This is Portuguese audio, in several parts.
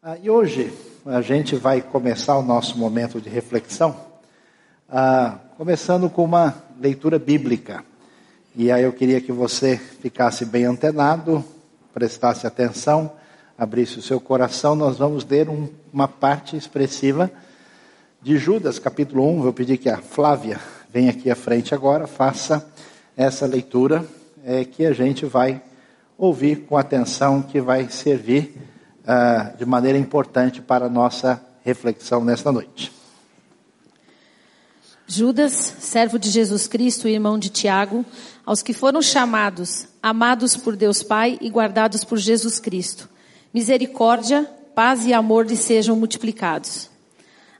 Ah, e hoje a gente vai começar o nosso momento de reflexão, ah, começando com uma leitura bíblica. E aí eu queria que você ficasse bem antenado, prestasse atenção, abrisse o seu coração. Nós vamos ler um, uma parte expressiva de Judas, capítulo 1. Vou pedir que a Flávia venha aqui à frente agora, faça essa leitura é, que a gente vai ouvir com atenção, que vai servir uh, de maneira importante para a nossa reflexão nesta noite. Judas, servo de Jesus Cristo e irmão de Tiago, aos que foram chamados, amados por Deus Pai e guardados por Jesus Cristo. Misericórdia, paz e amor lhes sejam multiplicados.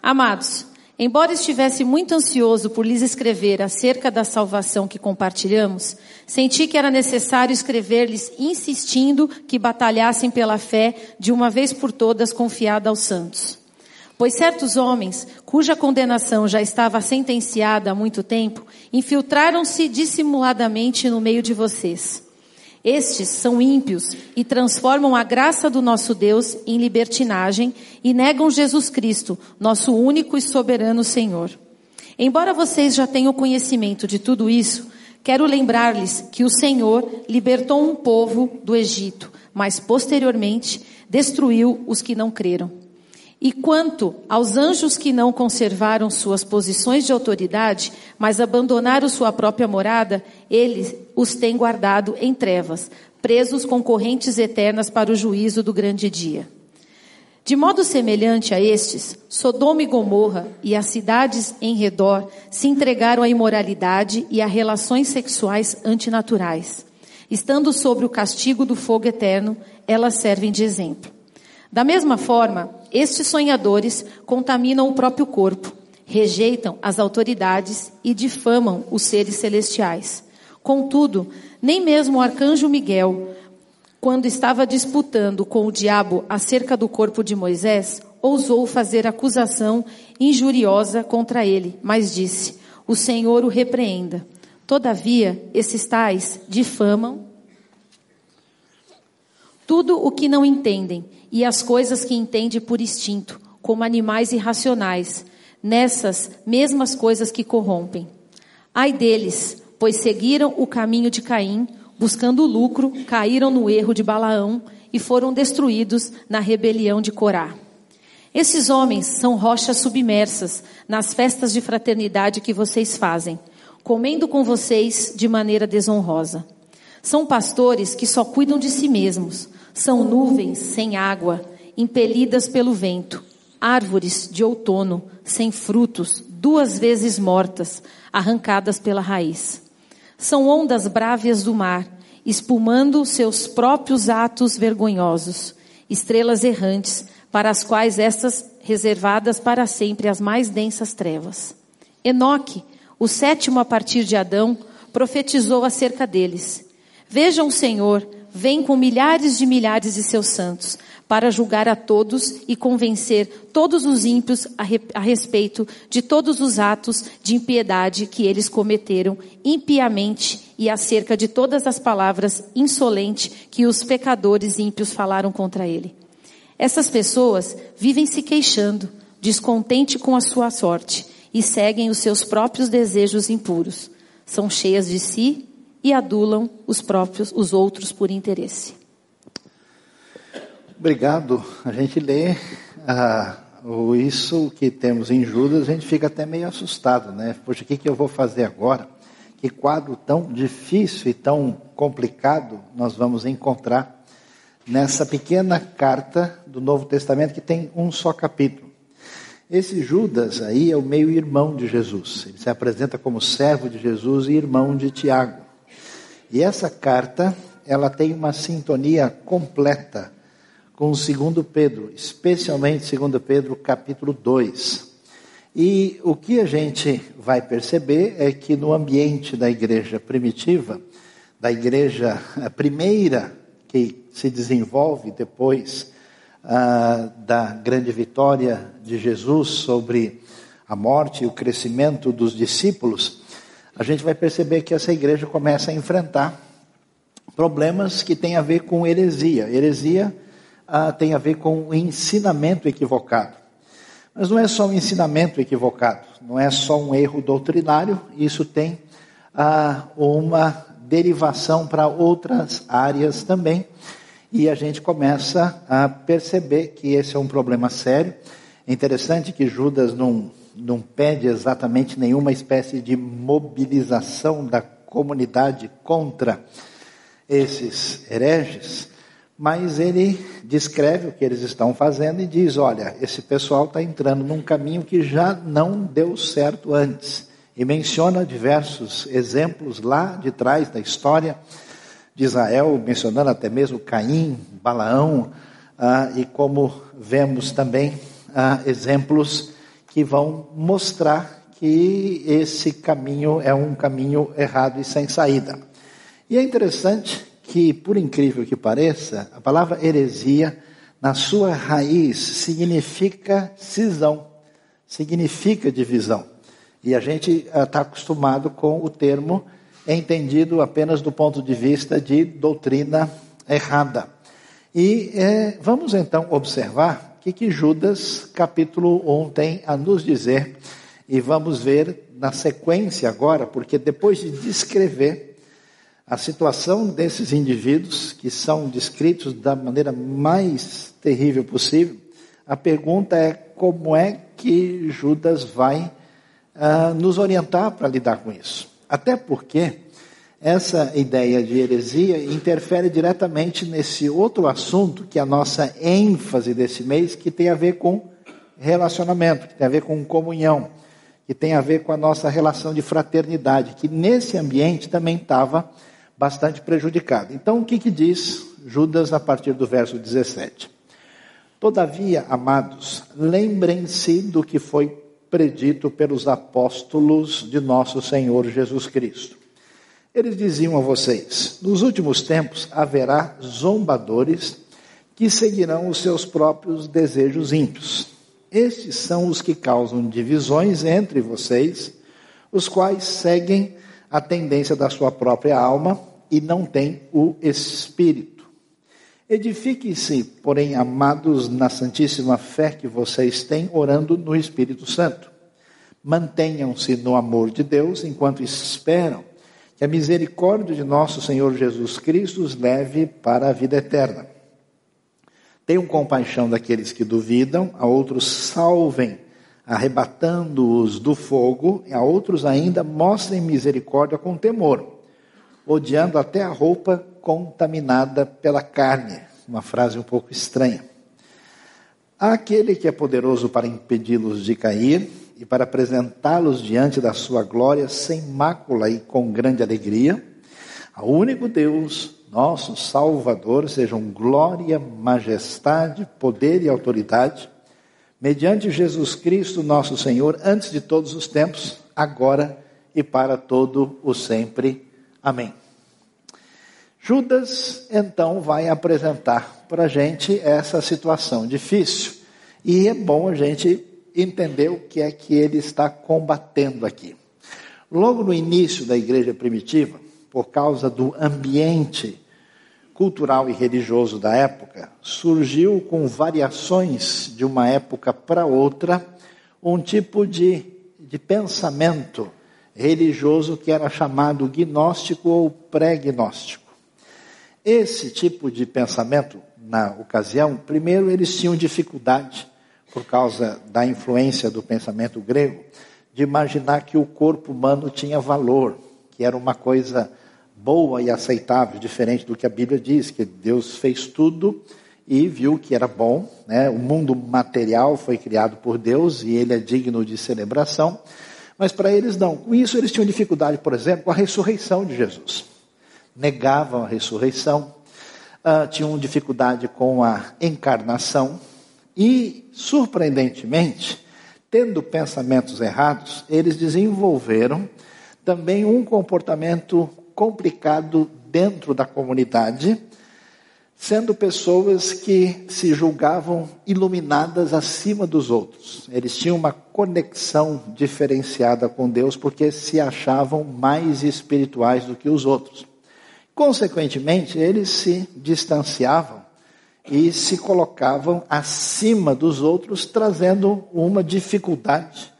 Amados, Embora estivesse muito ansioso por lhes escrever acerca da salvação que compartilhamos, senti que era necessário escrever-lhes insistindo que batalhassem pela fé de uma vez por todas confiada aos santos. Pois certos homens, cuja condenação já estava sentenciada há muito tempo, infiltraram-se dissimuladamente no meio de vocês. Estes são ímpios e transformam a graça do nosso Deus em libertinagem e negam Jesus Cristo, nosso único e soberano Senhor. Embora vocês já tenham conhecimento de tudo isso, quero lembrar-lhes que o Senhor libertou um povo do Egito, mas posteriormente destruiu os que não creram. E quanto aos anjos que não conservaram suas posições de autoridade, mas abandonaram sua própria morada, ele os tem guardado em trevas, presos com correntes eternas para o juízo do grande dia. De modo semelhante a estes, Sodoma e Gomorra e as cidades em redor se entregaram à imoralidade e a relações sexuais antinaturais. Estando sobre o castigo do fogo eterno, elas servem de exemplo. Da mesma forma, estes sonhadores contaminam o próprio corpo, rejeitam as autoridades e difamam os seres celestiais. Contudo, nem mesmo o arcanjo Miguel, quando estava disputando com o diabo acerca do corpo de Moisés, ousou fazer acusação injuriosa contra ele, mas disse: O Senhor o repreenda. Todavia, esses tais difamam tudo o que não entendem e as coisas que entendem por instinto, como animais irracionais, nessas mesmas coisas que corrompem. Ai deles, pois seguiram o caminho de Caim, buscando lucro, caíram no erro de Balaão e foram destruídos na rebelião de Corá. Esses homens são rochas submersas nas festas de fraternidade que vocês fazem, comendo com vocês de maneira desonrosa. São pastores que só cuidam de si mesmos, são nuvens sem água, impelidas pelo vento, árvores de outono sem frutos, duas vezes mortas, arrancadas pela raiz. São ondas brávias do mar, espumando seus próprios atos vergonhosos, estrelas errantes, para as quais estas reservadas para sempre as mais densas trevas. Enoque, o sétimo a partir de Adão, profetizou acerca deles. Vejam Senhor, vem com milhares de milhares de seus santos para julgar a todos e convencer todos os ímpios a, re, a, respeito de todos os atos de impiedade que eles cometeram impiamente e acerca de todas as palavras insolentes que os pecadores ímpios falaram contra ele. Essas pessoas vivem se queixando, descontente com a sua sorte e seguem os seus próprios desejos impuros. São cheias de si e adulam os próprios, os outros por interesse. Obrigado. A gente lê ah, isso que temos em Judas, a gente fica até meio assustado, né? Poxa, o que, que eu vou fazer agora? Que quadro tão difícil e tão complicado nós vamos encontrar nessa pequena carta do Novo Testamento que tem um só capítulo. Esse Judas aí é o meio-irmão de Jesus. Ele se apresenta como servo de Jesus e irmão de Tiago. E essa carta, ela tem uma sintonia completa com o segundo Pedro, especialmente segundo Pedro capítulo 2. E o que a gente vai perceber é que no ambiente da igreja primitiva, da igreja primeira que se desenvolve depois ah, da grande vitória de Jesus sobre a morte e o crescimento dos discípulos, a gente vai perceber que essa igreja começa a enfrentar problemas que têm a ver com heresia. Heresia ah, tem a ver com o ensinamento equivocado. Mas não é só um ensinamento equivocado, não é só um erro doutrinário, isso tem ah, uma derivação para outras áreas também. E a gente começa a perceber que esse é um problema sério. É interessante que Judas não, não pede exatamente nenhuma espécie de mobilização da comunidade contra esses hereges, mas ele descreve o que eles estão fazendo e diz: olha, esse pessoal está entrando num caminho que já não deu certo antes. E menciona diversos exemplos lá de trás da história de Israel, mencionando até mesmo Caim, Balaão, ah, e como vemos também ah, exemplos que vão mostrar que esse caminho é um caminho errado e sem saída. E é interessante que, por incrível que pareça, a palavra heresia, na sua raiz, significa cisão, significa divisão. E a gente está acostumado com o termo entendido apenas do ponto de vista de doutrina errada. E é, vamos então observar que, que Judas, capítulo 1, tem a nos dizer e vamos ver na sequência agora, porque depois de descrever a situação desses indivíduos, que são descritos da maneira mais terrível possível, a pergunta é como é que Judas vai uh, nos orientar para lidar com isso. Até porque essa ideia de heresia interfere diretamente nesse outro assunto que é a nossa ênfase desse mês, que tem a ver com relacionamento, que tem a ver com comunhão que tem a ver com a nossa relação de fraternidade, que nesse ambiente também estava bastante prejudicado. Então, o que, que diz Judas a partir do verso 17? Todavia, amados, lembrem-se do que foi predito pelos apóstolos de nosso Senhor Jesus Cristo. Eles diziam a vocês: nos últimos tempos haverá zombadores que seguirão os seus próprios desejos ímpios estes são os que causam divisões entre vocês, os quais seguem a tendência da sua própria alma e não têm o espírito. Edifiquem-se, porém, amados, na santíssima fé que vocês têm, orando no Espírito Santo. Mantenham-se no amor de Deus enquanto esperam que a misericórdia de nosso Senhor Jesus Cristo os leve para a vida eterna. Tenham compaixão daqueles que duvidam, a outros salvem, arrebatando-os do fogo, e a outros ainda mostrem misericórdia com temor, odiando até a roupa contaminada pela carne. Uma frase um pouco estranha. Há aquele que é poderoso para impedi-los de cair e para apresentá-los diante da sua glória sem mácula e com grande alegria. Ao único Deus, nosso Salvador, sejam glória, majestade, poder e autoridade, mediante Jesus Cristo, nosso Senhor, antes de todos os tempos, agora e para todo o sempre. Amém. Judas, então, vai apresentar para a gente essa situação difícil. E é bom a gente entender o que é que ele está combatendo aqui. Logo no início da igreja primitiva, por causa do ambiente cultural e religioso da época, surgiu com variações de uma época para outra um tipo de, de pensamento religioso que era chamado gnóstico ou pré-gnóstico. Esse tipo de pensamento, na ocasião, primeiro eles tinham dificuldade, por causa da influência do pensamento grego, de imaginar que o corpo humano tinha valor, que era uma coisa boa e aceitável, diferente do que a Bíblia diz, que Deus fez tudo e viu que era bom. Né? O mundo material foi criado por Deus e ele é digno de celebração. Mas para eles não. Com isso eles tinham dificuldade, por exemplo, com a ressurreição de Jesus. Negavam a ressurreição, uh, tinham dificuldade com a encarnação e, surpreendentemente, tendo pensamentos errados, eles desenvolveram também um comportamento complicado dentro da comunidade, sendo pessoas que se julgavam iluminadas acima dos outros. Eles tinham uma conexão diferenciada com Deus porque se achavam mais espirituais do que os outros. Consequentemente, eles se distanciavam e se colocavam acima dos outros, trazendo uma dificuldade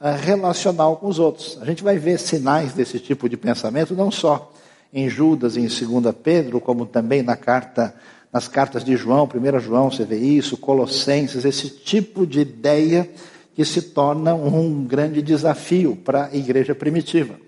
uh, relacional com os outros. A gente vai ver sinais desse tipo de pensamento não só em Judas e em 2 Pedro, como também na carta, nas cartas de João, 1 João, você vê isso, Colossenses, esse tipo de ideia que se torna um grande desafio para a igreja primitiva.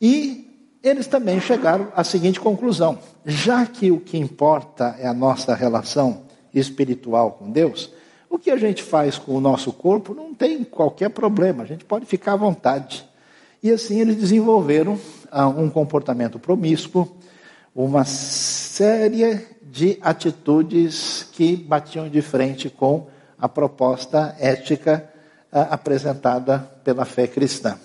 E eles também chegaram à seguinte conclusão: já que o que importa é a nossa relação espiritual com Deus, o que a gente faz com o nosso corpo não tem qualquer problema, a gente pode ficar à vontade. E assim eles desenvolveram ah, um comportamento promíscuo, uma série de atitudes que batiam de frente com a proposta ética ah, apresentada pela fé cristã.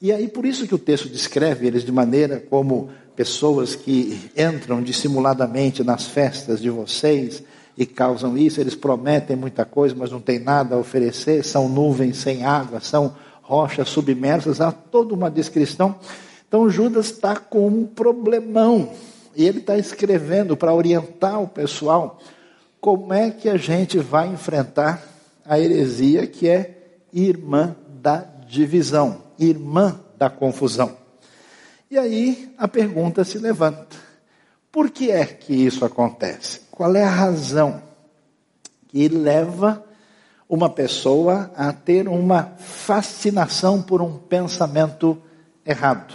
E aí, por isso que o texto descreve eles de maneira como pessoas que entram dissimuladamente nas festas de vocês e causam isso, eles prometem muita coisa, mas não tem nada a oferecer, são nuvens sem água, são rochas submersas, há toda uma descrição. Então Judas está com um problemão, e ele está escrevendo para orientar o pessoal como é que a gente vai enfrentar a heresia que é irmã da divisão irmã da confusão. E aí a pergunta se levanta: por que é que isso acontece? Qual é a razão que leva uma pessoa a ter uma fascinação por um pensamento errado?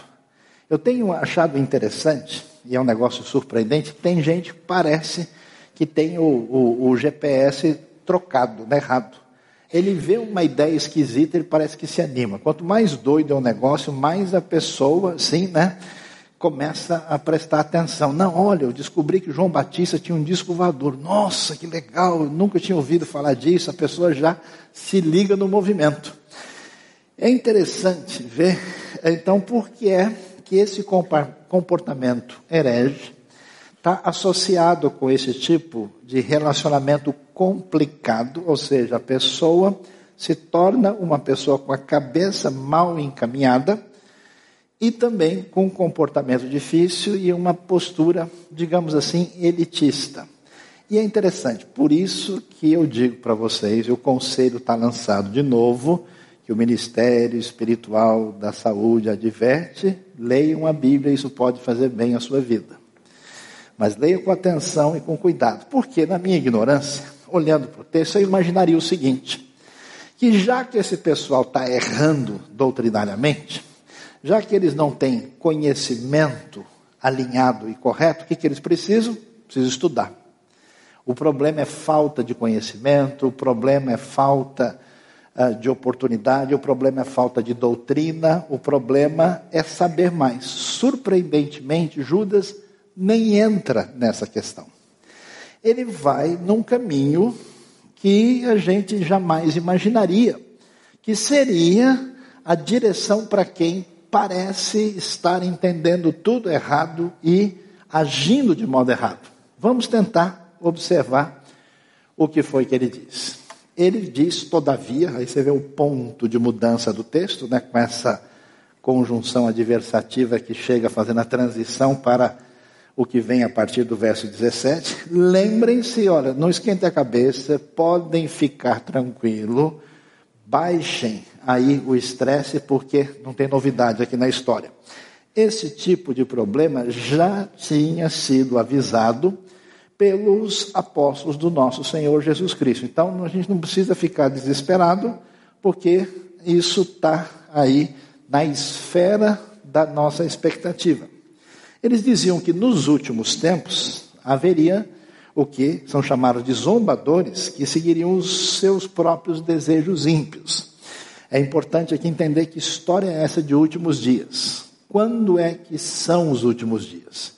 Eu tenho achado interessante, e é um negócio surpreendente, tem gente que parece que tem o, o, o GPS trocado, né, errado. Ele vê uma ideia esquisita, ele parece que se anima. Quanto mais doido é o negócio, mais a pessoa, sim, né? Começa a prestar atenção. Não, olha, eu descobri que João Batista tinha um disco voador. Nossa, que legal, eu nunca tinha ouvido falar disso. A pessoa já se liga no movimento. É interessante ver, então, por que é que esse comportamento herege está associado com esse tipo de relacionamento complicado, ou seja, a pessoa se torna uma pessoa com a cabeça mal encaminhada e também com um comportamento difícil e uma postura, digamos assim, elitista. E é interessante, por isso que eu digo para vocês, o conselho está lançado de novo, que o Ministério Espiritual da Saúde adverte, leiam a Bíblia, isso pode fazer bem à sua vida. Mas leiam com atenção e com cuidado, porque na minha ignorância, olhando para o texto, eu imaginaria o seguinte: que já que esse pessoal está errando doutrinariamente, já que eles não têm conhecimento alinhado e correto, o que, que eles precisam? Precisam estudar. O problema é falta de conhecimento, o problema é falta uh, de oportunidade, o problema é falta de doutrina, o problema é saber mais. Surpreendentemente, Judas nem entra nessa questão ele vai num caminho que a gente jamais imaginaria, que seria a direção para quem parece estar entendendo tudo errado e agindo de modo errado. Vamos tentar observar o que foi que ele diz. Ele diz, todavia, aí você vê o ponto de mudança do texto, né, com essa conjunção adversativa que chega fazendo a transição para o que vem a partir do verso 17. Lembrem-se, olha, não esquentem a cabeça, podem ficar tranquilo, baixem aí o estresse, porque não tem novidade aqui na história. Esse tipo de problema já tinha sido avisado pelos apóstolos do nosso Senhor Jesus Cristo. Então a gente não precisa ficar desesperado, porque isso está aí na esfera da nossa expectativa. Eles diziam que nos últimos tempos haveria o que são chamados de zombadores, que seguiriam os seus próprios desejos ímpios. É importante aqui entender que história é essa de últimos dias. Quando é que são os últimos dias?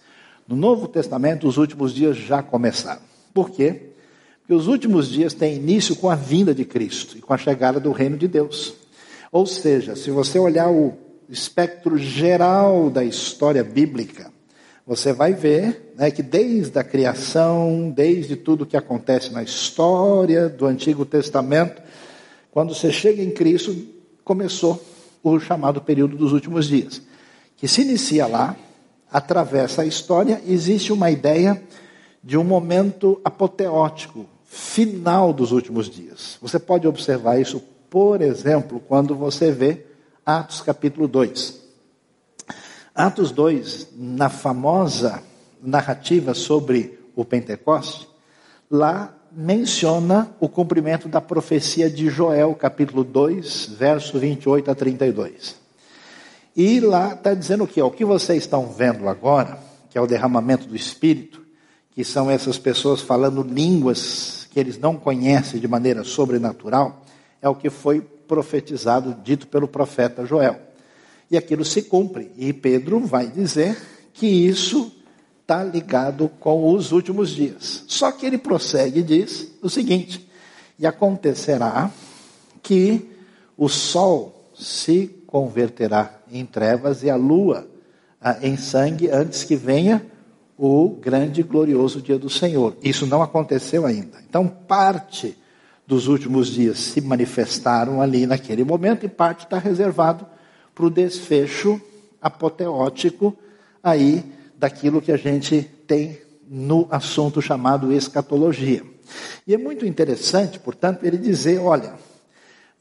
No Novo Testamento, os últimos dias já começaram. Por quê? Porque os últimos dias têm início com a vinda de Cristo e com a chegada do reino de Deus. Ou seja, se você olhar o espectro geral da história bíblica, você vai ver né, que desde a criação, desde tudo que acontece na história do Antigo Testamento, quando você chega em Cristo, começou o chamado período dos últimos dias, que se inicia lá, atravessa a história, existe uma ideia de um momento apoteótico, final dos últimos dias. Você pode observar isso, por exemplo, quando você vê Atos capítulo 2. Atos 2, na famosa narrativa sobre o Pentecoste, lá menciona o cumprimento da profecia de Joel, capítulo 2, verso 28 a 32. E lá está dizendo o que? O que vocês estão vendo agora, que é o derramamento do Espírito, que são essas pessoas falando línguas que eles não conhecem de maneira sobrenatural, é o que foi profetizado, dito pelo profeta Joel. E aquilo se cumpre. E Pedro vai dizer que isso está ligado com os últimos dias. Só que ele prossegue e diz o seguinte: e acontecerá que o sol se converterá em trevas e a lua ah, em sangue antes que venha o grande e glorioso dia do Senhor. Isso não aconteceu ainda. Então, parte dos últimos dias se manifestaram ali naquele momento e parte está reservado para o desfecho apoteótico aí daquilo que a gente tem no assunto chamado escatologia. E é muito interessante, portanto, ele dizer: olha,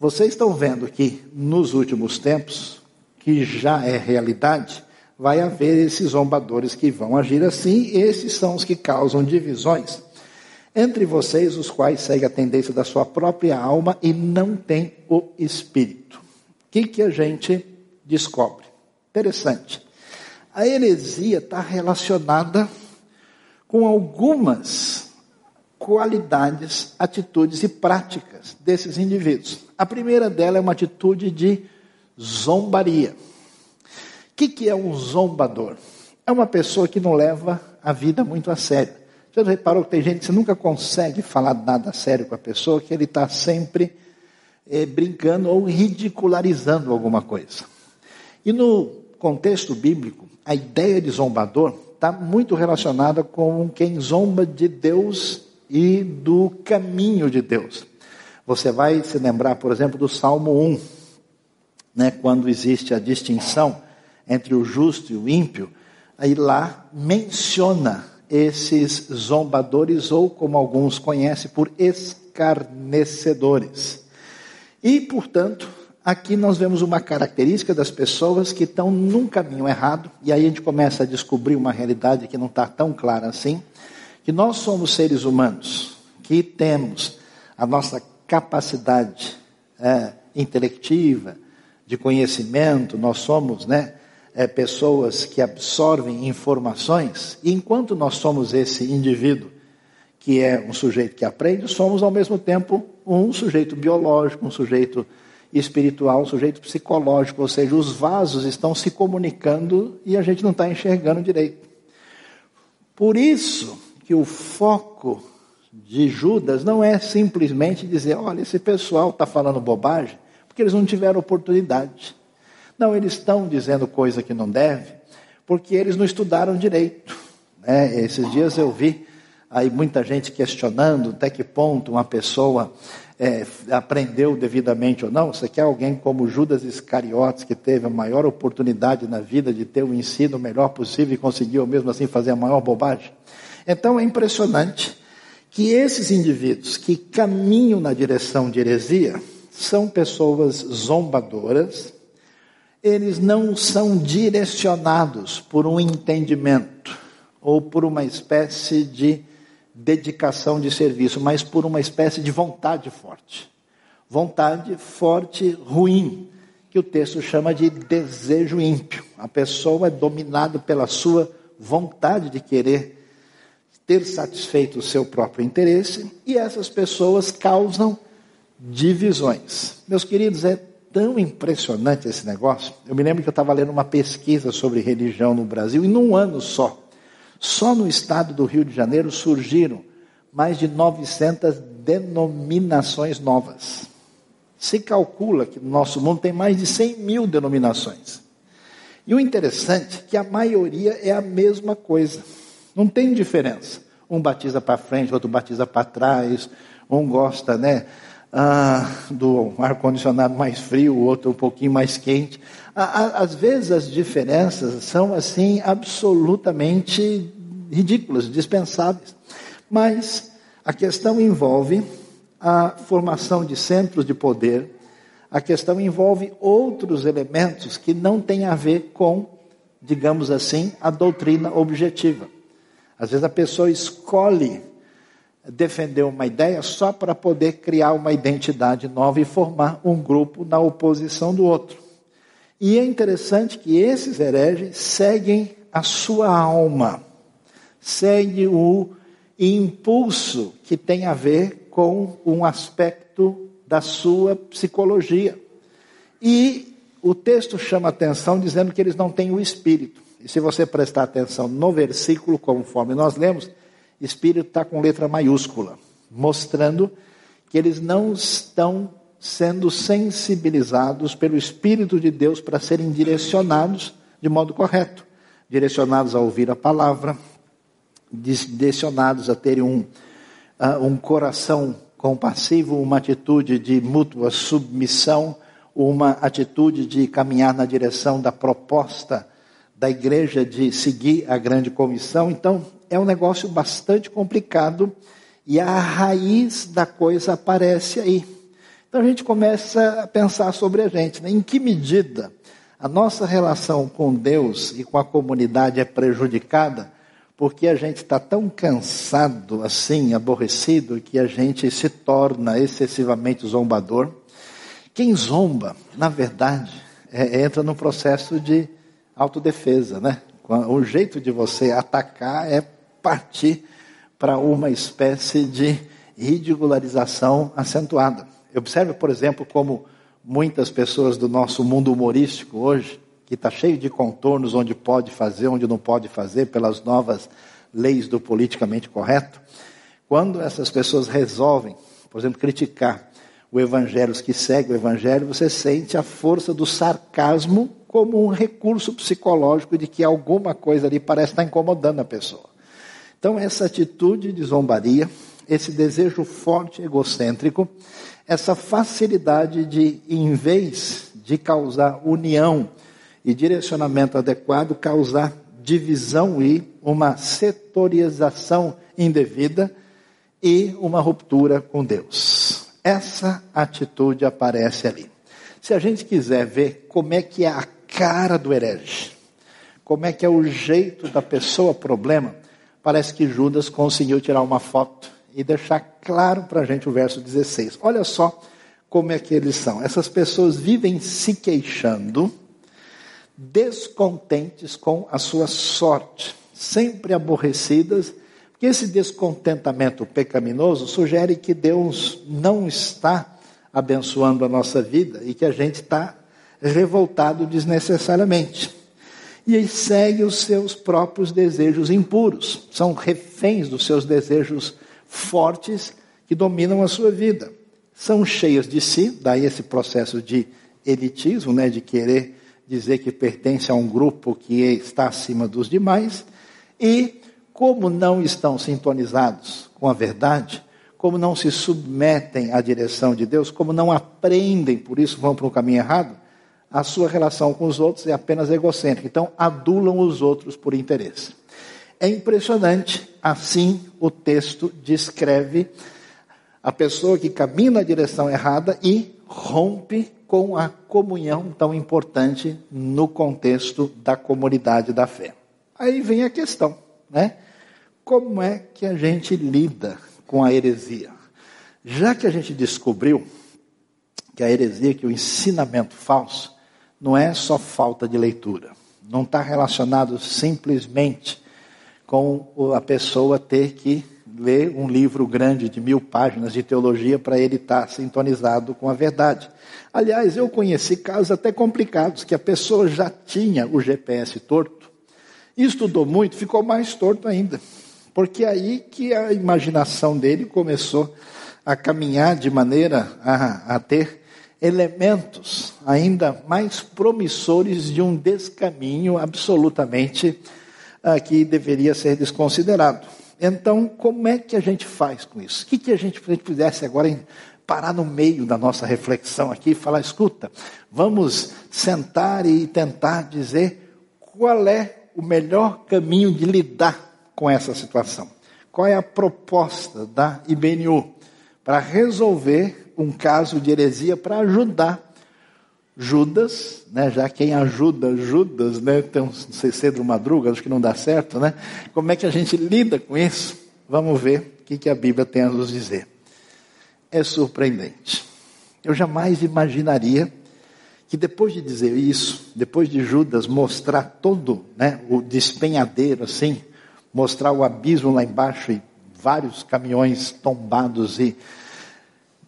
vocês estão vendo que nos últimos tempos, que já é realidade, vai haver esses zombadores que vão agir assim, esses são os que causam divisões entre vocês, os quais seguem a tendência da sua própria alma e não têm o espírito. O que, que a gente descobre? Interessante. A heresia está relacionada com algumas qualidades, atitudes e práticas desses indivíduos. A primeira dela é uma atitude de zombaria. O que, que é um zombador? É uma pessoa que não leva a vida muito a sério. Você reparou que tem gente que você nunca consegue falar nada sério com a pessoa, que ele está sempre é, brincando ou ridicularizando alguma coisa. E no contexto bíblico, a ideia de zombador está muito relacionada com quem zomba de Deus e do caminho de Deus. Você vai se lembrar, por exemplo, do Salmo 1, né, quando existe a distinção entre o justo e o ímpio, aí lá menciona esses zombadores, ou como alguns conhecem, por escarnecedores. E, portanto, aqui nós vemos uma característica das pessoas que estão num caminho errado, e aí a gente começa a descobrir uma realidade que não está tão clara assim, que nós somos seres humanos, que temos a nossa capacidade é, intelectiva, de conhecimento, nós somos, né, é, pessoas que absorvem informações, e enquanto nós somos esse indivíduo que é um sujeito que aprende, somos ao mesmo tempo um sujeito biológico, um sujeito espiritual, um sujeito psicológico, ou seja, os vasos estão se comunicando e a gente não está enxergando direito. Por isso que o foco de Judas não é simplesmente dizer, olha, esse pessoal está falando bobagem, porque eles não tiveram oportunidade. Não, eles estão dizendo coisa que não deve, porque eles não estudaram direito. Né? Esses dias eu vi aí muita gente questionando até que ponto uma pessoa é, aprendeu devidamente ou não. Você quer alguém como Judas Iscariotes, que teve a maior oportunidade na vida de ter o ensino melhor possível e conseguiu mesmo assim fazer a maior bobagem? Então é impressionante que esses indivíduos que caminham na direção de heresia são pessoas zombadoras, eles não são direcionados por um entendimento ou por uma espécie de dedicação de serviço, mas por uma espécie de vontade forte. Vontade forte, ruim, que o texto chama de desejo ímpio. A pessoa é dominada pela sua vontade de querer ter satisfeito o seu próprio interesse, e essas pessoas causam divisões. Meus queridos, é tão impressionante esse negócio. Eu me lembro que eu estava lendo uma pesquisa sobre religião no Brasil, e num ano só, só no estado do Rio de Janeiro surgiram mais de 900 denominações novas. Se calcula que no nosso mundo tem mais de 100 mil denominações. E o interessante é que a maioria é a mesma coisa. Não tem diferença. Um batiza para frente, outro batiza para trás. Um gosta, né? Ah, do ar-condicionado mais frio, o outro um pouquinho mais quente. Às vezes as diferenças são assim absolutamente ridículas, dispensáveis. Mas a questão envolve a formação de centros de poder, a questão envolve outros elementos que não têm a ver com, digamos assim, a doutrina objetiva. Às vezes a pessoa escolhe defender uma ideia só para poder criar uma identidade nova e formar um grupo na oposição do outro. E é interessante que esses hereges seguem a sua alma, seguem o impulso que tem a ver com um aspecto da sua psicologia. E o texto chama atenção dizendo que eles não têm o espírito. E se você prestar atenção no versículo, conforme nós lemos, espírito está com letra maiúscula, mostrando que eles não estão sendo sensibilizados pelo Espírito de Deus para serem direcionados de modo correto direcionados a ouvir a palavra, direcionados a terem um, uh, um coração compassivo, uma atitude de mútua submissão, uma atitude de caminhar na direção da proposta da igreja de seguir a grande comissão. Então, é um negócio bastante complicado e a raiz da coisa aparece aí. Então a gente começa a pensar sobre a gente, né? em que medida a nossa relação com Deus e com a comunidade é prejudicada porque a gente está tão cansado, assim, aborrecido, que a gente se torna excessivamente zombador. Quem zomba, na verdade, é, entra no processo de autodefesa, né? O jeito de você atacar é partir para uma espécie de ridicularização acentuada. Observe, por exemplo, como muitas pessoas do nosso mundo humorístico hoje, que está cheio de contornos onde pode fazer, onde não pode fazer, pelas novas leis do politicamente correto, quando essas pessoas resolvem, por exemplo, criticar o evangelho, os que seguem o evangelho, você sente a força do sarcasmo como um recurso psicológico de que alguma coisa ali parece estar incomodando a pessoa. Então, essa atitude de zombaria, esse desejo forte egocêntrico, essa facilidade de, em vez de causar união e direcionamento adequado, causar divisão e uma setorização indevida e uma ruptura com Deus. Essa atitude aparece ali. Se a gente quiser ver como é que é a cara do herege, como é que é o jeito da pessoa problema, parece que Judas conseguiu tirar uma foto e deixar claro para a gente o verso 16. Olha só como é que eles são. Essas pessoas vivem se queixando, descontentes com a sua sorte, sempre aborrecidas, porque esse descontentamento pecaminoso sugere que Deus não está abençoando a nossa vida e que a gente está revoltado desnecessariamente e segue os seus próprios desejos impuros. São reféns dos seus desejos fortes que dominam a sua vida. São cheias de si, daí esse processo de elitismo, né, de querer dizer que pertence a um grupo que está acima dos demais, e como não estão sintonizados com a verdade, como não se submetem à direção de Deus, como não aprendem, por isso vão para um caminho errado, a sua relação com os outros é apenas egocêntrica. Então, adulam os outros por interesse. É impressionante, assim o texto descreve a pessoa que caminha na direção errada e rompe com a comunhão tão importante no contexto da comunidade da fé. Aí vem a questão, né? Como é que a gente lida com a heresia? Já que a gente descobriu que a heresia, que o ensinamento falso, não é só falta de leitura. Não está relacionado simplesmente com a pessoa ter que ler um livro grande de mil páginas de teologia para ele estar tá sintonizado com a verdade. Aliás, eu conheci casos até complicados, que a pessoa já tinha o GPS torto, estudou muito, ficou mais torto ainda. Porque aí que a imaginação dele começou a caminhar de maneira a, a ter elementos ainda mais promissores de um descaminho absolutamente uh, que deveria ser desconsiderado. Então, como é que a gente faz com isso? O que, que a gente, a gente pudesse agora parar no meio da nossa reflexão aqui e falar: escuta, vamos sentar e tentar dizer qual é o melhor caminho de lidar com essa situação? Qual é a proposta da IBNU para resolver um caso de heresia, para ajudar Judas, né, já quem ajuda Judas, né, tem um Cedro Madruga, acho que não dá certo, né? Como é que a gente lida com isso? Vamos ver o que, que a Bíblia tem a nos dizer. É surpreendente. Eu jamais imaginaria que depois de dizer isso, depois de Judas mostrar todo né, o despenhadeiro assim, mostrar o abismo lá embaixo e vários caminhões tombados e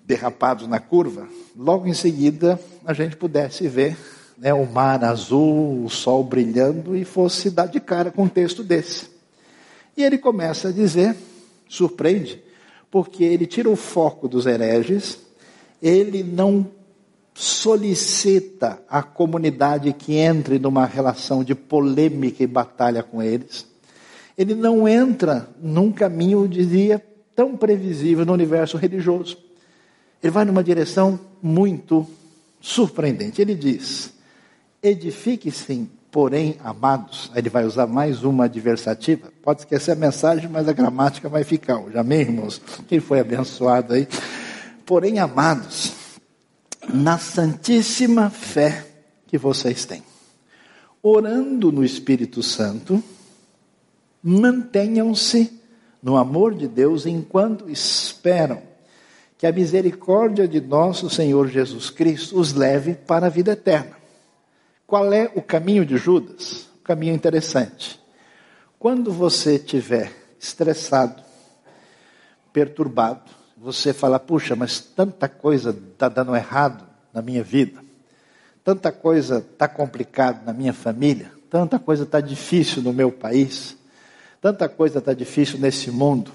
derrapados na curva, logo em seguida a gente pudesse ver né, o mar azul, o sol brilhando e fosse dar de cara com um texto desse. E ele começa a dizer, surpreende, porque ele tira o foco dos hereges, ele não solicita a comunidade que entre numa relação de polêmica e batalha com eles. Ele não entra num caminho, dizia, tão previsível no universo religioso. Ele vai numa direção muito surpreendente. Ele diz: edifique-se, porém, amados. Aí ele vai usar mais uma adversativa. Pode esquecer a mensagem, mas a gramática vai ficar. Já amém, irmãos? Quem foi abençoado aí? Porém, amados, na santíssima fé que vocês têm, orando no Espírito Santo, mantenham-se no amor de Deus enquanto esperam que a misericórdia de nosso Senhor Jesus Cristo os leve para a vida eterna. Qual é o caminho de Judas? Um caminho interessante. Quando você estiver estressado, perturbado, você fala, puxa, mas tanta coisa está dando errado na minha vida, tanta coisa está complicada na minha família, tanta coisa está difícil no meu país, tanta coisa está difícil nesse mundo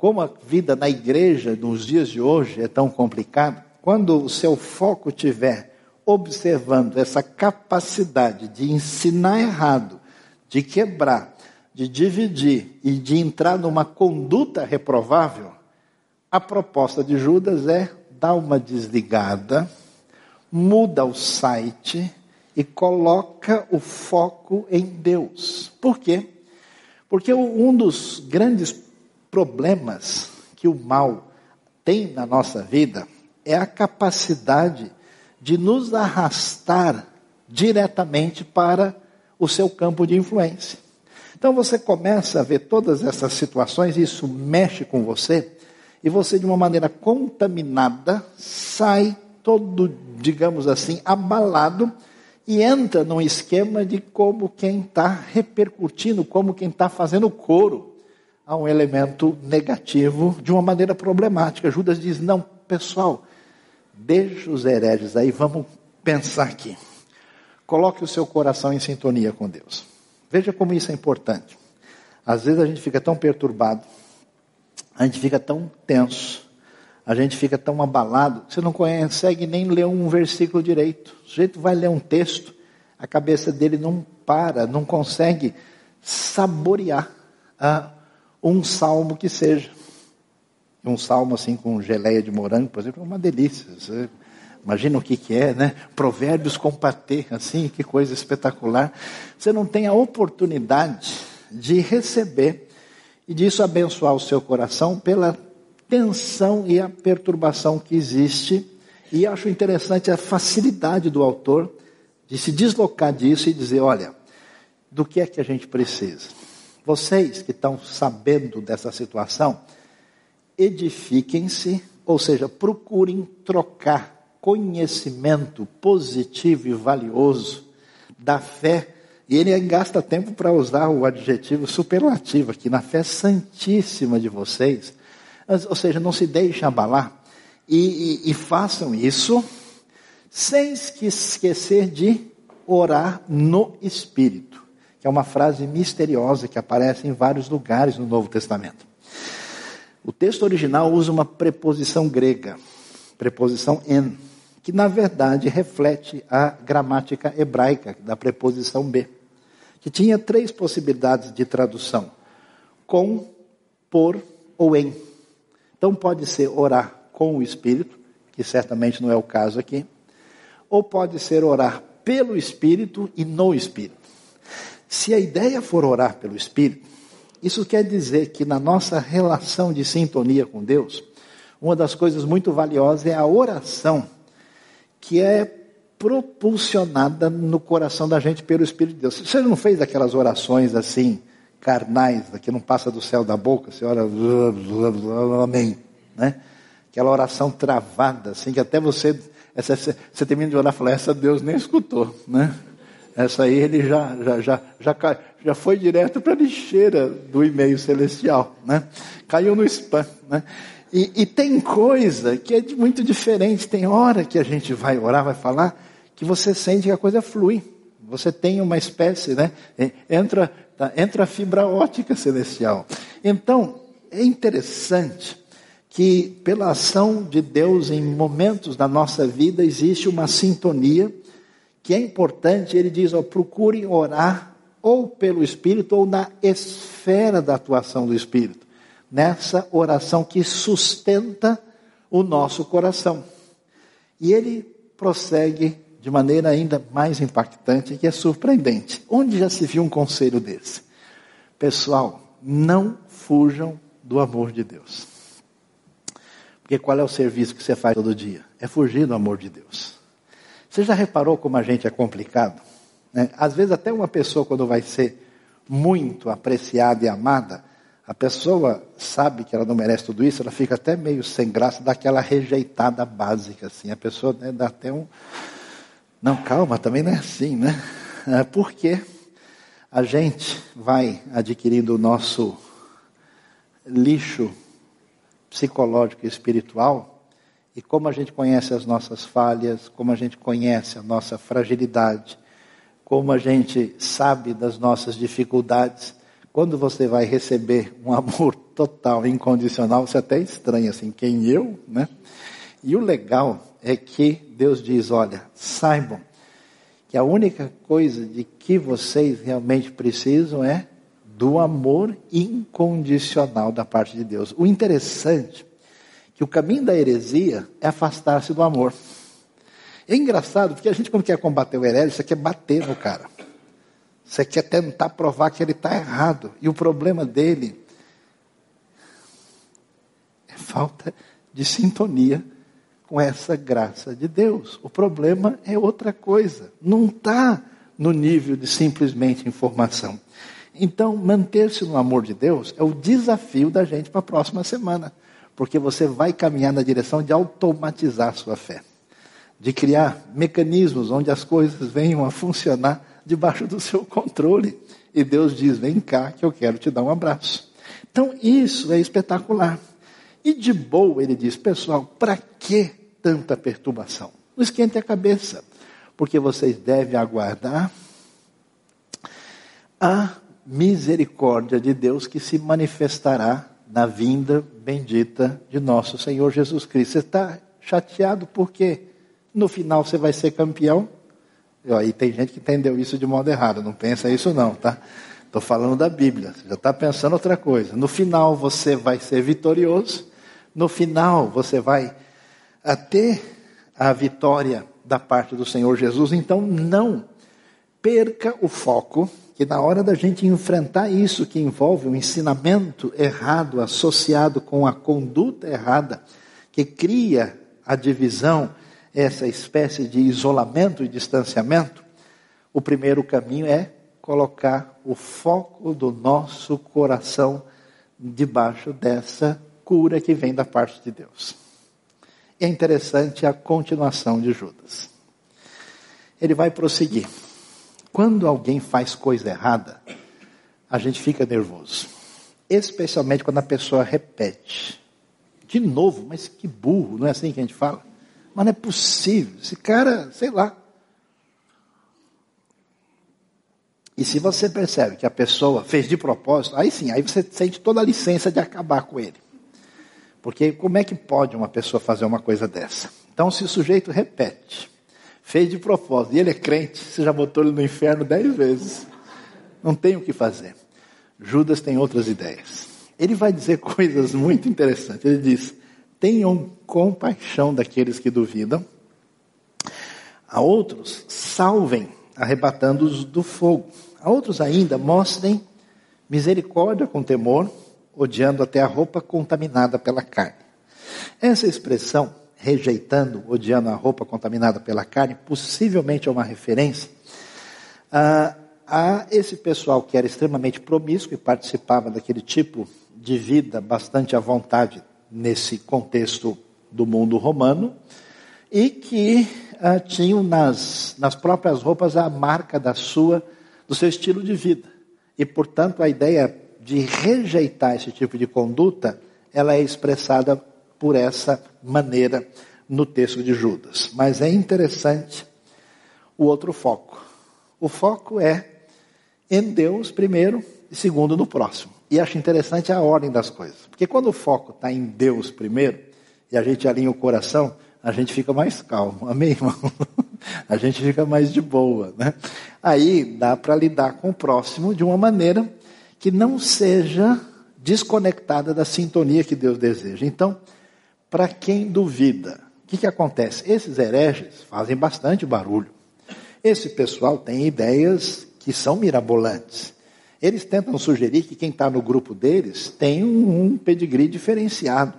como a vida na igreja nos dias de hoje é tão complicada, quando o seu foco tiver observando essa capacidade de ensinar errado, de quebrar, de dividir e de entrar numa conduta reprovável, a proposta de Judas é dar uma desligada, muda o site e coloca o foco em Deus. Por quê? Porque um dos grandes problemas que o mal tem na nossa vida é a capacidade de nos arrastar diretamente para o seu campo de influência. Então você começa a ver todas essas situações, isso mexe com você, e você, de uma maneira contaminada, sai todo, digamos assim, abalado e entra num esquema de como quem está repercutindo, como quem está fazendo coro a um elemento negativo de uma maneira problemática. Judas diz: não, pessoal, deixa os hereges aí, vamos pensar aqui. Coloque o seu coração em sintonia com Deus. Veja como isso é importante. Às vezes a gente fica tão perturbado, a gente fica tão tenso, a gente fica tão abalado, você não consegue nem ler um versículo direito. O sujeito vai ler um texto, a cabeça dele não para, não consegue saborear a um salmo que seja. Um salmo assim com geleia de morango, por exemplo, é uma delícia. Você imagina o que, que é, né? Provérbios com patê, assim, que coisa espetacular. Você não tem a oportunidade de receber e disso abençoar o seu coração pela tensão e a perturbação que existe. E acho interessante a facilidade do autor de se deslocar disso e dizer: olha, do que é que a gente precisa? Vocês que estão sabendo dessa situação, edifiquem-se, ou seja, procurem trocar conhecimento positivo e valioso da fé. E ele gasta tempo para usar o adjetivo superlativo aqui, na fé santíssima de vocês. Ou seja, não se deixem abalar. E, e, e façam isso sem esquecer de orar no Espírito que é uma frase misteriosa que aparece em vários lugares no Novo Testamento. O texto original usa uma preposição grega, preposição en, que na verdade reflete a gramática hebraica da preposição be, que tinha três possibilidades de tradução: com, por ou em. Então pode ser orar com o Espírito, que certamente não é o caso aqui, ou pode ser orar pelo Espírito e no Espírito. Se a ideia for orar pelo Espírito, Isso quer dizer que na nossa relação de sintonia com Deus, uma das coisas muito valiosas é a oração, que é propulsionada no coração da gente pelo Espírito de Deus. Você não fez aquelas orações assim, carnais, que não passa do céu da boca, você ora, amém, né? Aquela oração travada, assim, que até você, essa, você termina de orar e fala, essa Deus nem escutou, né? Essa aí ele já, já, já, já, já foi direto para a lixeira do e-mail celestial, né? Caiu no spam, né? E, e, tem coisa que é muito diferente. Tem hora que a gente vai orar, vai falar, que você sente que a coisa flui. Você tem uma espécie, né? Entra, tá, entra a fibra ótica celestial. Então, é interessante que pela ação de Deus em momentos da nossa vida existe uma sintonia que é importante. Ele diz: ó, procure orar ou pelo Espírito ou na esfera da atuação do Espírito, nessa oração que sustenta o nosso coração. E ele prossegue de maneira ainda mais impactante, que é surpreendente. Onde já se viu um conselho desse? Pessoal, não fujam do amor de Deus. Porque qual é o serviço que você faz todo dia? É fugir do amor de Deus. Você já reparou como a gente é complicado? Né? Às vezes, até uma pessoa, quando vai ser muito apreciada e amada, a pessoa sabe que ela não merece tudo isso, ela fica até meio sem graça, daquela rejeitada básica, assim. A pessoa né, dá até um. Não, calma, também não é assim, né? É porque a gente vai adquirindo o nosso lixo psicológico e espiritual, e como a gente conhece as nossas falhas, como a gente conhece a nossa fragilidade, como a gente sabe das nossas dificuldades, quando você vai receber um amor total, incondicional, você até estranha assim, quem eu, né? E o legal é que Deus diz, olha, saibam que a única coisa de que vocês realmente precisam é do amor incondicional da parte de Deus. O interessante é que o caminho da heresia é afastar-se do amor. É engraçado, porque a gente, quando quer combater o herege, você quer bater no cara. Você quer tentar provar que ele está errado. E o problema dele é falta de sintonia com essa graça de Deus. O problema é outra coisa. Não está no nível de simplesmente informação. Então, manter-se no amor de Deus é o desafio da gente para a próxima semana, porque você vai caminhar na direção de automatizar sua fé, de criar mecanismos onde as coisas venham a funcionar debaixo do seu controle. E Deus diz: Vem cá, que eu quero te dar um abraço. Então, isso é espetacular. E de boa, ele diz: Pessoal, para que tanta perturbação? Não esquente a cabeça, porque vocês devem aguardar a misericórdia de Deus que se manifestará na vinda bendita de nosso Senhor Jesus Cristo. Você está chateado porque no final você vai ser campeão? E tem gente que entendeu isso de modo errado, não pensa isso não, tá? Estou falando da Bíblia, você já está pensando outra coisa. No final você vai ser vitorioso, no final você vai ter a vitória da parte do Senhor Jesus, então não perca o foco que na hora da gente enfrentar isso que envolve o ensinamento errado associado com a conduta errada, que cria a divisão, essa espécie de isolamento e distanciamento, o primeiro caminho é colocar o foco do nosso coração debaixo dessa cura que vem da parte de Deus. É interessante a continuação de Judas. Ele vai prosseguir. Quando alguém faz coisa errada, a gente fica nervoso. Especialmente quando a pessoa repete. De novo, mas que burro, não é assim que a gente fala? Mas não é possível. Esse cara, sei lá. E se você percebe que a pessoa fez de propósito, aí sim, aí você sente toda a licença de acabar com ele. Porque como é que pode uma pessoa fazer uma coisa dessa? Então, se o sujeito repete, Fez de propósito. E ele é crente, você já botou ele no inferno dez vezes. Não tem o que fazer. Judas tem outras ideias. Ele vai dizer coisas muito interessantes. Ele diz: tenham compaixão daqueles que duvidam. A outros, salvem, arrebatando-os do fogo. A outros ainda, mostrem Misericórdia com temor, odiando até a roupa contaminada pela carne. Essa expressão, rejeitando, odiando a roupa contaminada pela carne, possivelmente é uma referência a, a esse pessoal que era extremamente promíscuo e participava daquele tipo de vida bastante à vontade nesse contexto do mundo romano e que uh, tinham nas, nas próprias roupas a marca da sua, do seu estilo de vida. E, portanto, a ideia de rejeitar esse tipo de conduta, ela é expressada por essa maneira no texto de Judas. Mas é interessante o outro foco. O foco é em Deus primeiro e segundo no próximo. E acho interessante a ordem das coisas. Porque quando o foco está em Deus primeiro, e a gente alinha o coração, a gente fica mais calmo. Amém, irmão? a gente fica mais de boa, né? Aí dá para lidar com o próximo de uma maneira que não seja desconectada da sintonia que Deus deseja. Então, para quem duvida, o que, que acontece? Esses hereges fazem bastante barulho. Esse pessoal tem ideias que são mirabolantes. Eles tentam sugerir que quem está no grupo deles tem um, um pedigree diferenciado.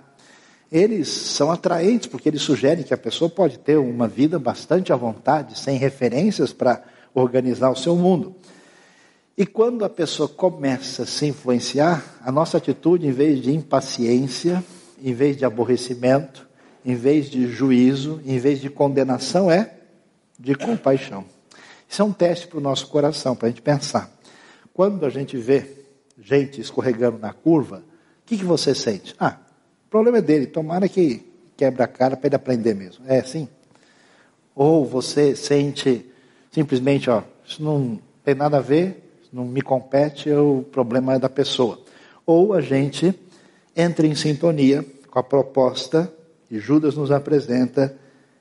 Eles são atraentes porque eles sugerem que a pessoa pode ter uma vida bastante à vontade, sem referências para organizar o seu mundo. E quando a pessoa começa a se influenciar, a nossa atitude, em vez de impaciência, em vez de aborrecimento, em vez de juízo, em vez de condenação, é de compaixão. Isso é um teste para o nosso coração, para a gente pensar. Quando a gente vê gente escorregando na curva, o que, que você sente? Ah, o problema é dele, tomara que quebra a cara para ele aprender mesmo. É assim? Ou você sente simplesmente, ó, isso não tem nada a ver, não me compete, o problema é da pessoa. Ou a gente entra em sintonia com a proposta que Judas nos apresenta,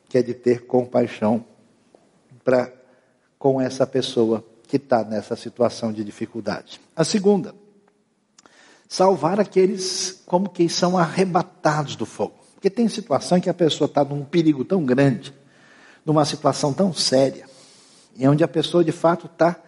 que é de ter compaixão para com essa pessoa que está nessa situação de dificuldade. A segunda, salvar aqueles como que são arrebatados do fogo. Porque tem situação em que a pessoa está num perigo tão grande, numa situação tão séria, e onde a pessoa de fato está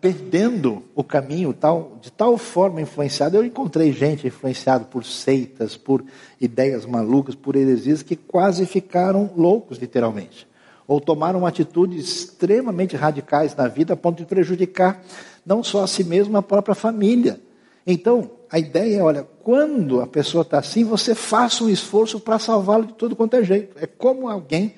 perdendo o caminho tal, de tal forma influenciada. Eu encontrei gente influenciada por seitas, por ideias malucas, por heresias, que quase ficaram loucos, literalmente ou tomaram atitudes extremamente radicais na vida a ponto de prejudicar não só a si mesmo, a própria família. Então, a ideia é, olha, quando a pessoa está assim, você faça um esforço para salvá-lo de tudo quanto é jeito. É como alguém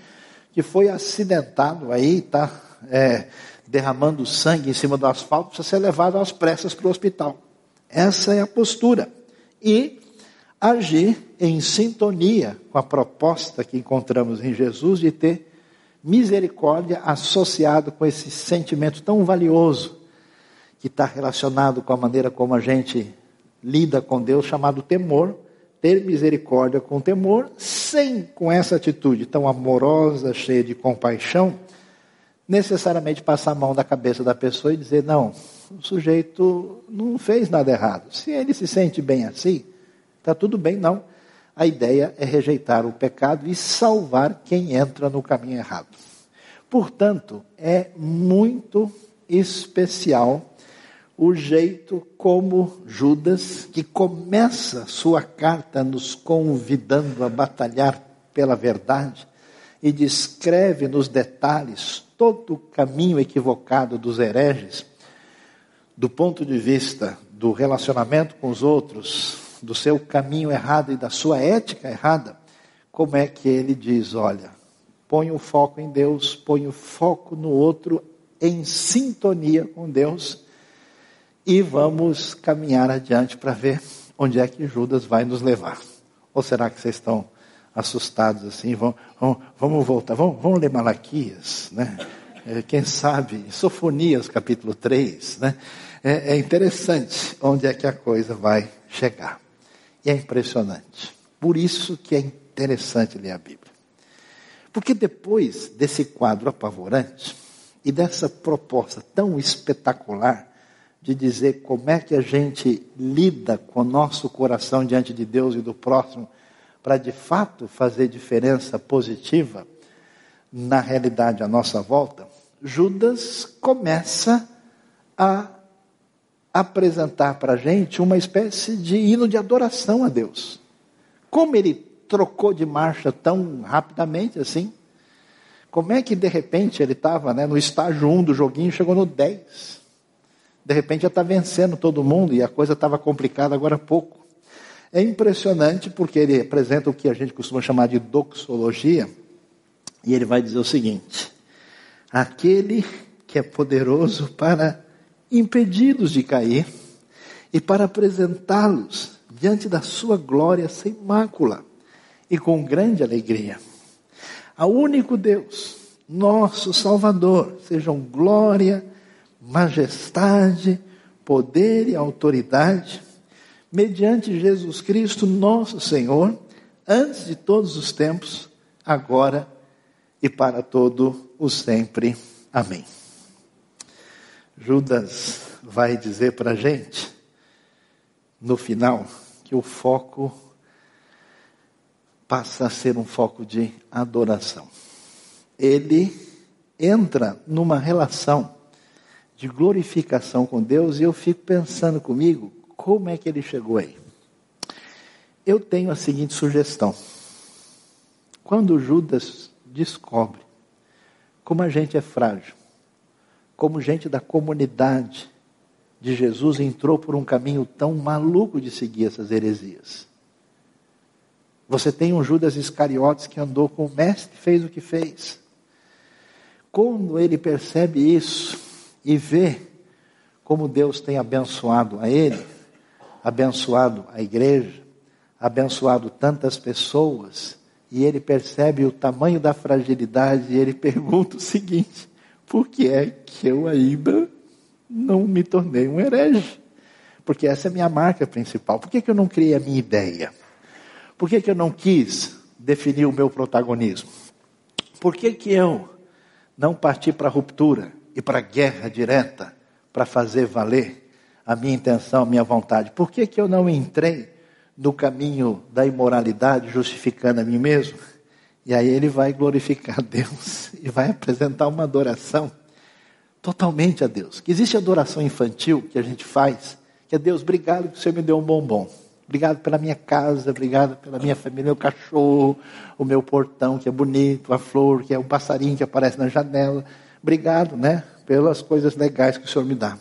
que foi acidentado aí, está é, derramando sangue em cima do asfalto, precisa ser levado às pressas para o hospital. Essa é a postura. E agir em sintonia com a proposta que encontramos em Jesus de ter misericórdia associado com esse sentimento tão valioso que está relacionado com a maneira como a gente lida com Deus, chamado temor, ter misericórdia com temor, sem com essa atitude tão amorosa, cheia de compaixão, necessariamente passar a mão da cabeça da pessoa e dizer: não, o sujeito não fez nada errado. Se ele se sente bem assim, está tudo bem, não. A ideia é rejeitar o pecado e salvar quem entra no caminho errado. Portanto, é muito especial o jeito como Judas, que começa sua carta nos convidando a batalhar pela verdade e descreve nos detalhes todo o caminho equivocado dos hereges, do ponto de vista do relacionamento com os outros, do seu caminho errado e da sua ética errada, como é que ele diz: olha, põe o foco em Deus, põe o foco no outro, em sintonia com Deus, e vamos caminhar adiante para ver onde é que Judas vai nos levar. Ou será que vocês estão assustados assim? Vamos, vamos, vamos voltar, vamos, vamos ler Malaquias, né? É, quem sabe, Sofonias capítulo 3, né? É, é interessante onde é que a coisa vai chegar. E é impressionante. Por isso que é interessante ler a Bíblia. Porque depois desse quadro apavorante e dessa proposta tão espetacular de dizer como é que a gente lida com o nosso coração diante de Deus e do próximo para de fato fazer diferença positiva na realidade à nossa volta, Judas começa a apresentar para a gente uma espécie de hino de adoração a Deus. Como ele trocou de marcha tão rapidamente assim? Como é que de repente ele estava né, no estágio 1 do joguinho, chegou no 10? De repente já está vencendo todo mundo e a coisa estava complicada agora há pouco. É impressionante porque ele apresenta o que a gente costuma chamar de doxologia, e ele vai dizer o seguinte: aquele que é poderoso para impedi-los de cair e para apresentá-los diante da sua glória sem mácula e com grande alegria. Ao único Deus, nosso Salvador, sejam glória, majestade, poder e autoridade, mediante Jesus Cristo, nosso Senhor, antes de todos os tempos, agora e para todo o sempre. Amém. Judas vai dizer para a gente, no final, que o foco passa a ser um foco de adoração. Ele entra numa relação de glorificação com Deus e eu fico pensando comigo, como é que ele chegou aí? Eu tenho a seguinte sugestão. Quando Judas descobre como a gente é frágil, como gente da comunidade de Jesus entrou por um caminho tão maluco de seguir essas heresias. Você tem um Judas Iscariotes que andou com o mestre, fez o que fez. Quando ele percebe isso e vê como Deus tem abençoado a ele, abençoado a igreja, abençoado tantas pessoas, e ele percebe o tamanho da fragilidade e ele pergunta o seguinte: por que é que eu ainda não me tornei um herege? Porque essa é a minha marca principal. Por que, que eu não criei a minha ideia? Por que, que eu não quis definir o meu protagonismo? Por que, que eu não parti para a ruptura e para a guerra direta para fazer valer a minha intenção, a minha vontade? Por que, que eu não entrei no caminho da imoralidade, justificando a mim mesmo. E aí ele vai glorificar Deus e vai apresentar uma adoração totalmente a Deus. Que existe adoração infantil que a gente faz, que é Deus, obrigado que Senhor me deu um bombom. Obrigado pela minha casa, obrigado pela minha família, meu cachorro, o meu portão que é bonito, a flor, que é o passarinho que aparece na janela. Obrigado, né, pelas coisas legais que o Senhor me dá.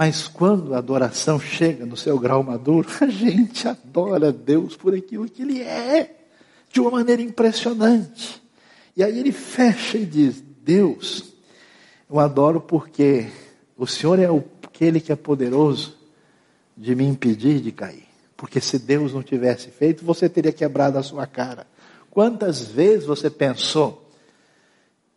Mas quando a adoração chega no seu grau maduro, a gente adora Deus por aquilo que Ele é, de uma maneira impressionante. E aí ele fecha e diz: Deus, eu adoro porque o Senhor é aquele que é poderoso de me impedir de cair. Porque se Deus não tivesse feito, você teria quebrado a sua cara. Quantas vezes você pensou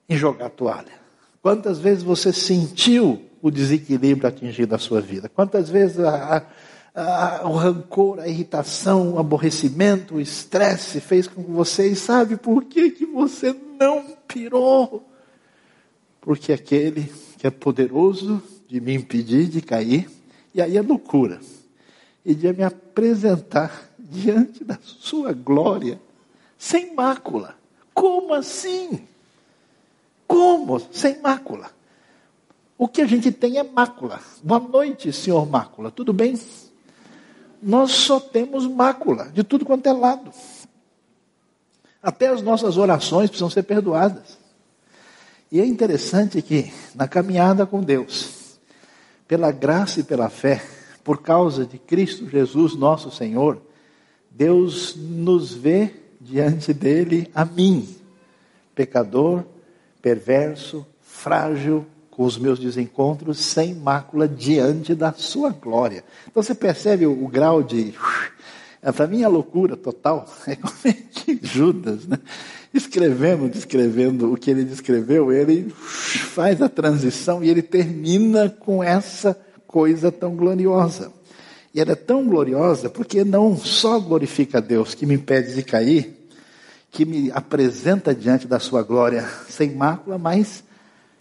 em jogar toalha? Quantas vezes você sentiu o desequilíbrio atingido a sua vida. Quantas vezes a, a, o rancor, a irritação, o aborrecimento, o estresse fez com que você, e sabe por que, que você não pirou? Porque aquele que é poderoso de me impedir de cair, e aí é loucura, e de me apresentar diante da sua glória, sem mácula. Como assim? Como? Sem mácula. O que a gente tem é mácula. Boa noite, senhor mácula. Tudo bem? Nós só temos mácula de tudo quanto é lado. Até as nossas orações precisam ser perdoadas. E é interessante que na caminhada com Deus, pela graça e pela fé, por causa de Cristo Jesus, nosso Senhor, Deus nos vê diante dele a mim, pecador, perverso, frágil, com os meus desencontros sem mácula diante da sua glória. Então você percebe o, o grau de. É, Para mim, a loucura total é como é que Judas, né? escrevendo, descrevendo o que ele descreveu, ele faz a transição e ele termina com essa coisa tão gloriosa. E ela é tão gloriosa porque não só glorifica a Deus, que me impede de cair, que me apresenta diante da sua glória sem mácula, mas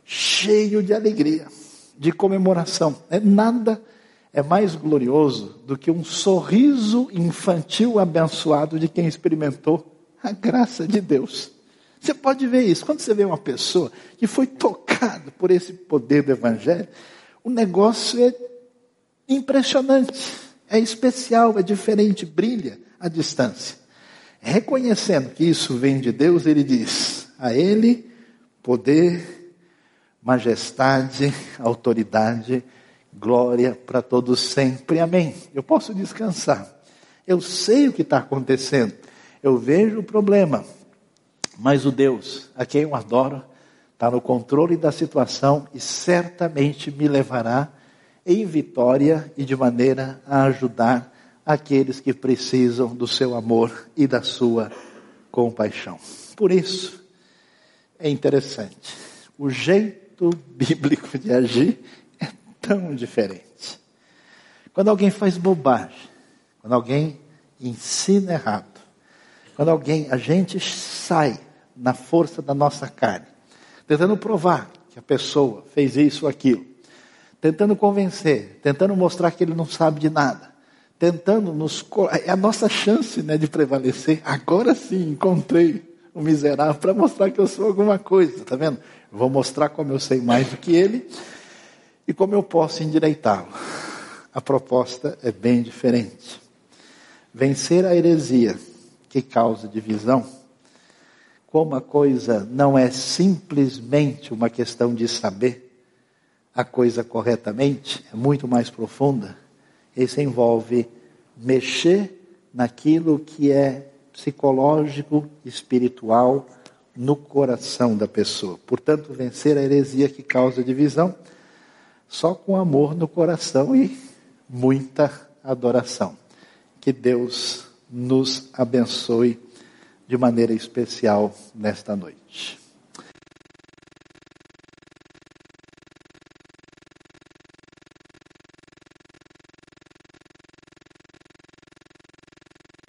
cheio de alegria, de comemoração. É nada é mais glorioso do que um sorriso infantil abençoado de quem experimentou a graça de Deus. Você pode ver isso. Quando você vê uma pessoa que foi tocada por esse poder do Evangelho, o negócio é impressionante, é especial, é diferente, brilha à distância. Reconhecendo que isso vem de Deus, ele diz: a Ele poder, majestade, autoridade, glória para todos sempre. Amém. Eu posso descansar. Eu sei o que está acontecendo. Eu vejo o problema. Mas o Deus a quem eu adoro está no controle da situação e certamente me levará em vitória e de maneira a ajudar aqueles que precisam do seu amor e da sua compaixão. Por isso, é interessante. O jeito bíblico de agir é tão diferente. Quando alguém faz bobagem, quando alguém ensina errado, quando alguém, a gente sai na força da nossa carne, tentando provar que a pessoa fez isso ou aquilo, tentando convencer, tentando mostrar que ele não sabe de nada, tentando nos. É a nossa chance né, de prevalecer. Agora sim encontrei o miserável para mostrar que eu sou alguma coisa, tá vendo? Vou mostrar como eu sei mais do que ele e como eu posso endireitá-lo. A proposta é bem diferente. Vencer a heresia que causa divisão, como a coisa não é simplesmente uma questão de saber, a coisa corretamente, é muito mais profunda. Isso envolve mexer naquilo que é psicológico, espiritual, no coração da pessoa. Portanto, vencer a heresia que causa divisão, só com amor no coração e muita adoração. Que Deus nos abençoe de maneira especial nesta noite.